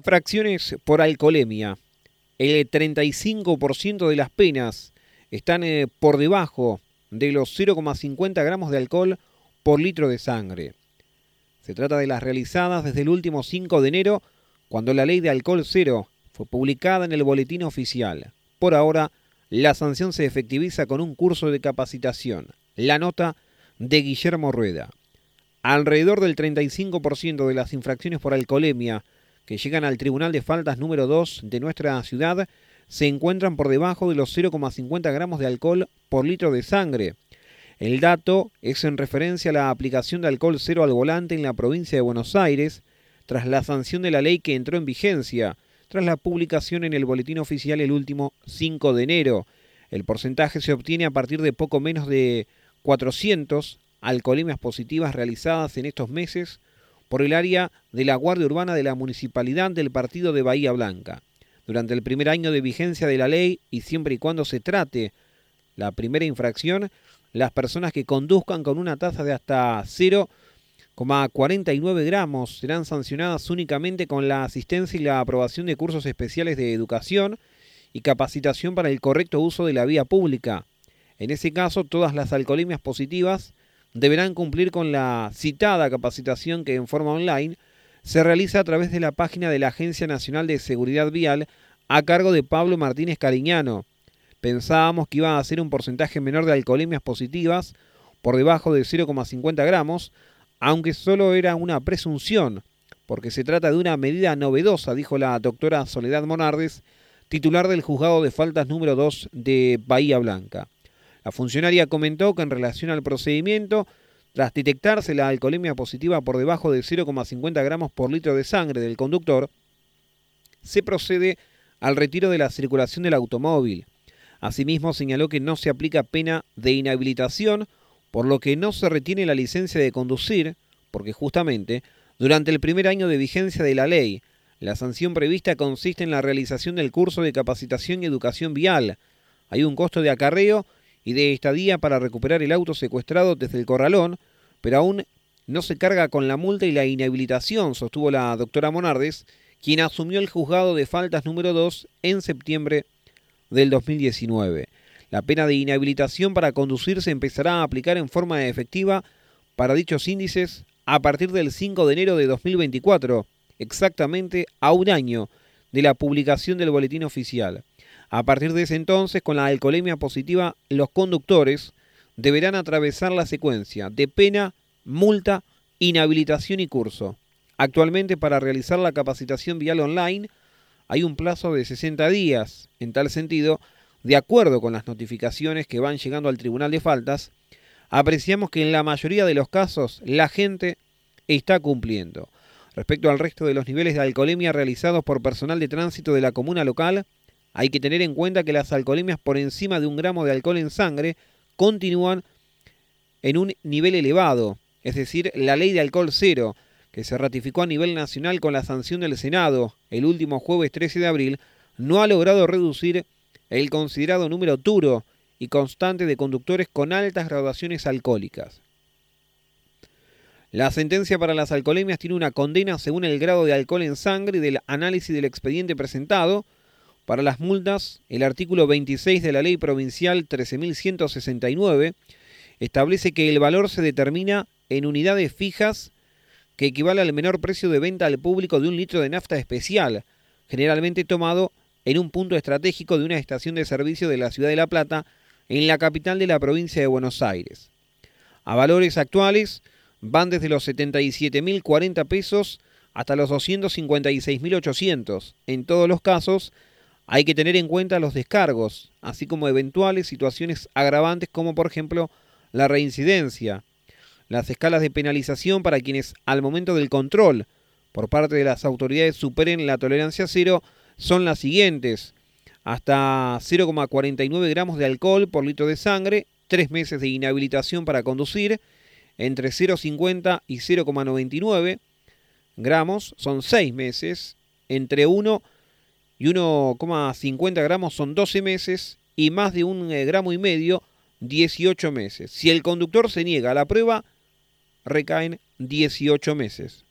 Infracciones por alcoholemia. El 35% de las penas están eh, por debajo de los 0,50 gramos de alcohol por litro de sangre. Se trata de las realizadas desde el último 5 de enero, cuando la ley de alcohol cero fue publicada en el boletín oficial. Por ahora, la sanción se efectiviza con un curso de capacitación. La nota de Guillermo Rueda. Alrededor del 35% de las infracciones por alcoholemia que llegan al Tribunal de Faltas número 2 de nuestra ciudad se encuentran por debajo de los 0,50 gramos de alcohol por litro de sangre. El dato es en referencia a la aplicación de alcohol cero al volante en la provincia de Buenos Aires, tras la sanción de la ley que entró en vigencia, tras la publicación en el boletín oficial el último 5 de enero. El porcentaje se obtiene a partir de poco menos de 400 alcoholemias positivas realizadas en estos meses por el área de la Guardia Urbana de la Municipalidad del Partido de Bahía Blanca durante el primer año de vigencia de la ley y siempre y cuando se trate la primera infracción, las personas que conduzcan con una tasa de hasta 0,49 gramos serán sancionadas únicamente con la asistencia y la aprobación de cursos especiales de educación y capacitación para el correcto uso de la vía pública. En ese caso, todas las alcoholemias positivas deberán cumplir con la citada capacitación que en forma online se realiza a través de la página de la Agencia Nacional de Seguridad Vial a cargo de Pablo Martínez Cariñano. Pensábamos que iba a ser un porcentaje menor de alcoholemias positivas, por debajo de 0,50 gramos, aunque solo era una presunción, porque se trata de una medida novedosa, dijo la doctora Soledad Monardes, titular del juzgado de faltas número 2 de Bahía Blanca. La funcionaria comentó que en relación al procedimiento, tras detectarse la alcoholemia positiva por debajo de 0,50 gramos por litro de sangre del conductor, se procede al retiro de la circulación del automóvil. Asimismo, señaló que no se aplica pena de inhabilitación, por lo que no se retiene la licencia de conducir, porque justamente, durante el primer año de vigencia de la ley, la sanción prevista consiste en la realización del curso de capacitación y educación vial. Hay un costo de acarreo y de estadía para recuperar el auto secuestrado desde el corralón, pero aún no se carga con la multa y la inhabilitación, sostuvo la doctora Monardes, quien asumió el juzgado de faltas número 2 en septiembre del 2019. La pena de inhabilitación para conducir se empezará a aplicar en forma efectiva para dichos índices a partir del 5 de enero de 2024, exactamente a un año de la publicación del boletín oficial. A partir de ese entonces, con la alcoholemia positiva, los conductores deberán atravesar la secuencia de pena, multa, inhabilitación y curso. Actualmente, para realizar la capacitación vial online, hay un plazo de 60 días. En tal sentido, de acuerdo con las notificaciones que van llegando al Tribunal de Faltas, apreciamos que en la mayoría de los casos la gente está cumpliendo. Respecto al resto de los niveles de alcoholemia realizados por personal de tránsito de la comuna local, hay que tener en cuenta que las alcoholemias por encima de un gramo de alcohol en sangre continúan en un nivel elevado, es decir, la ley de alcohol cero, que se ratificó a nivel nacional con la sanción del Senado el último jueves 13 de abril, no ha logrado reducir el considerado número duro y constante de conductores con altas graduaciones alcohólicas. La sentencia para las alcoholemias tiene una condena según el grado de alcohol en sangre y del análisis del expediente presentado, para las multas, el artículo 26 de la Ley Provincial 13.169 establece que el valor se determina en unidades fijas que equivale al menor precio de venta al público de un litro de nafta especial, generalmente tomado en un punto estratégico de una estación de servicio de la ciudad de La Plata, en la capital de la provincia de Buenos Aires. A valores actuales van desde los 77.040 pesos hasta los 256.800. En todos los casos, hay que tener en cuenta los descargos, así como eventuales situaciones agravantes como por ejemplo la reincidencia. Las escalas de penalización para quienes al momento del control por parte de las autoridades superen la tolerancia cero son las siguientes. Hasta 0,49 gramos de alcohol por litro de sangre, tres meses de inhabilitación para conducir, entre 0,50 y 0,99 gramos son seis meses, entre 1 y 1,50 gramos son 12 meses y más de un eh, gramo y medio 18 meses. Si el conductor se niega a la prueba, recaen 18 meses.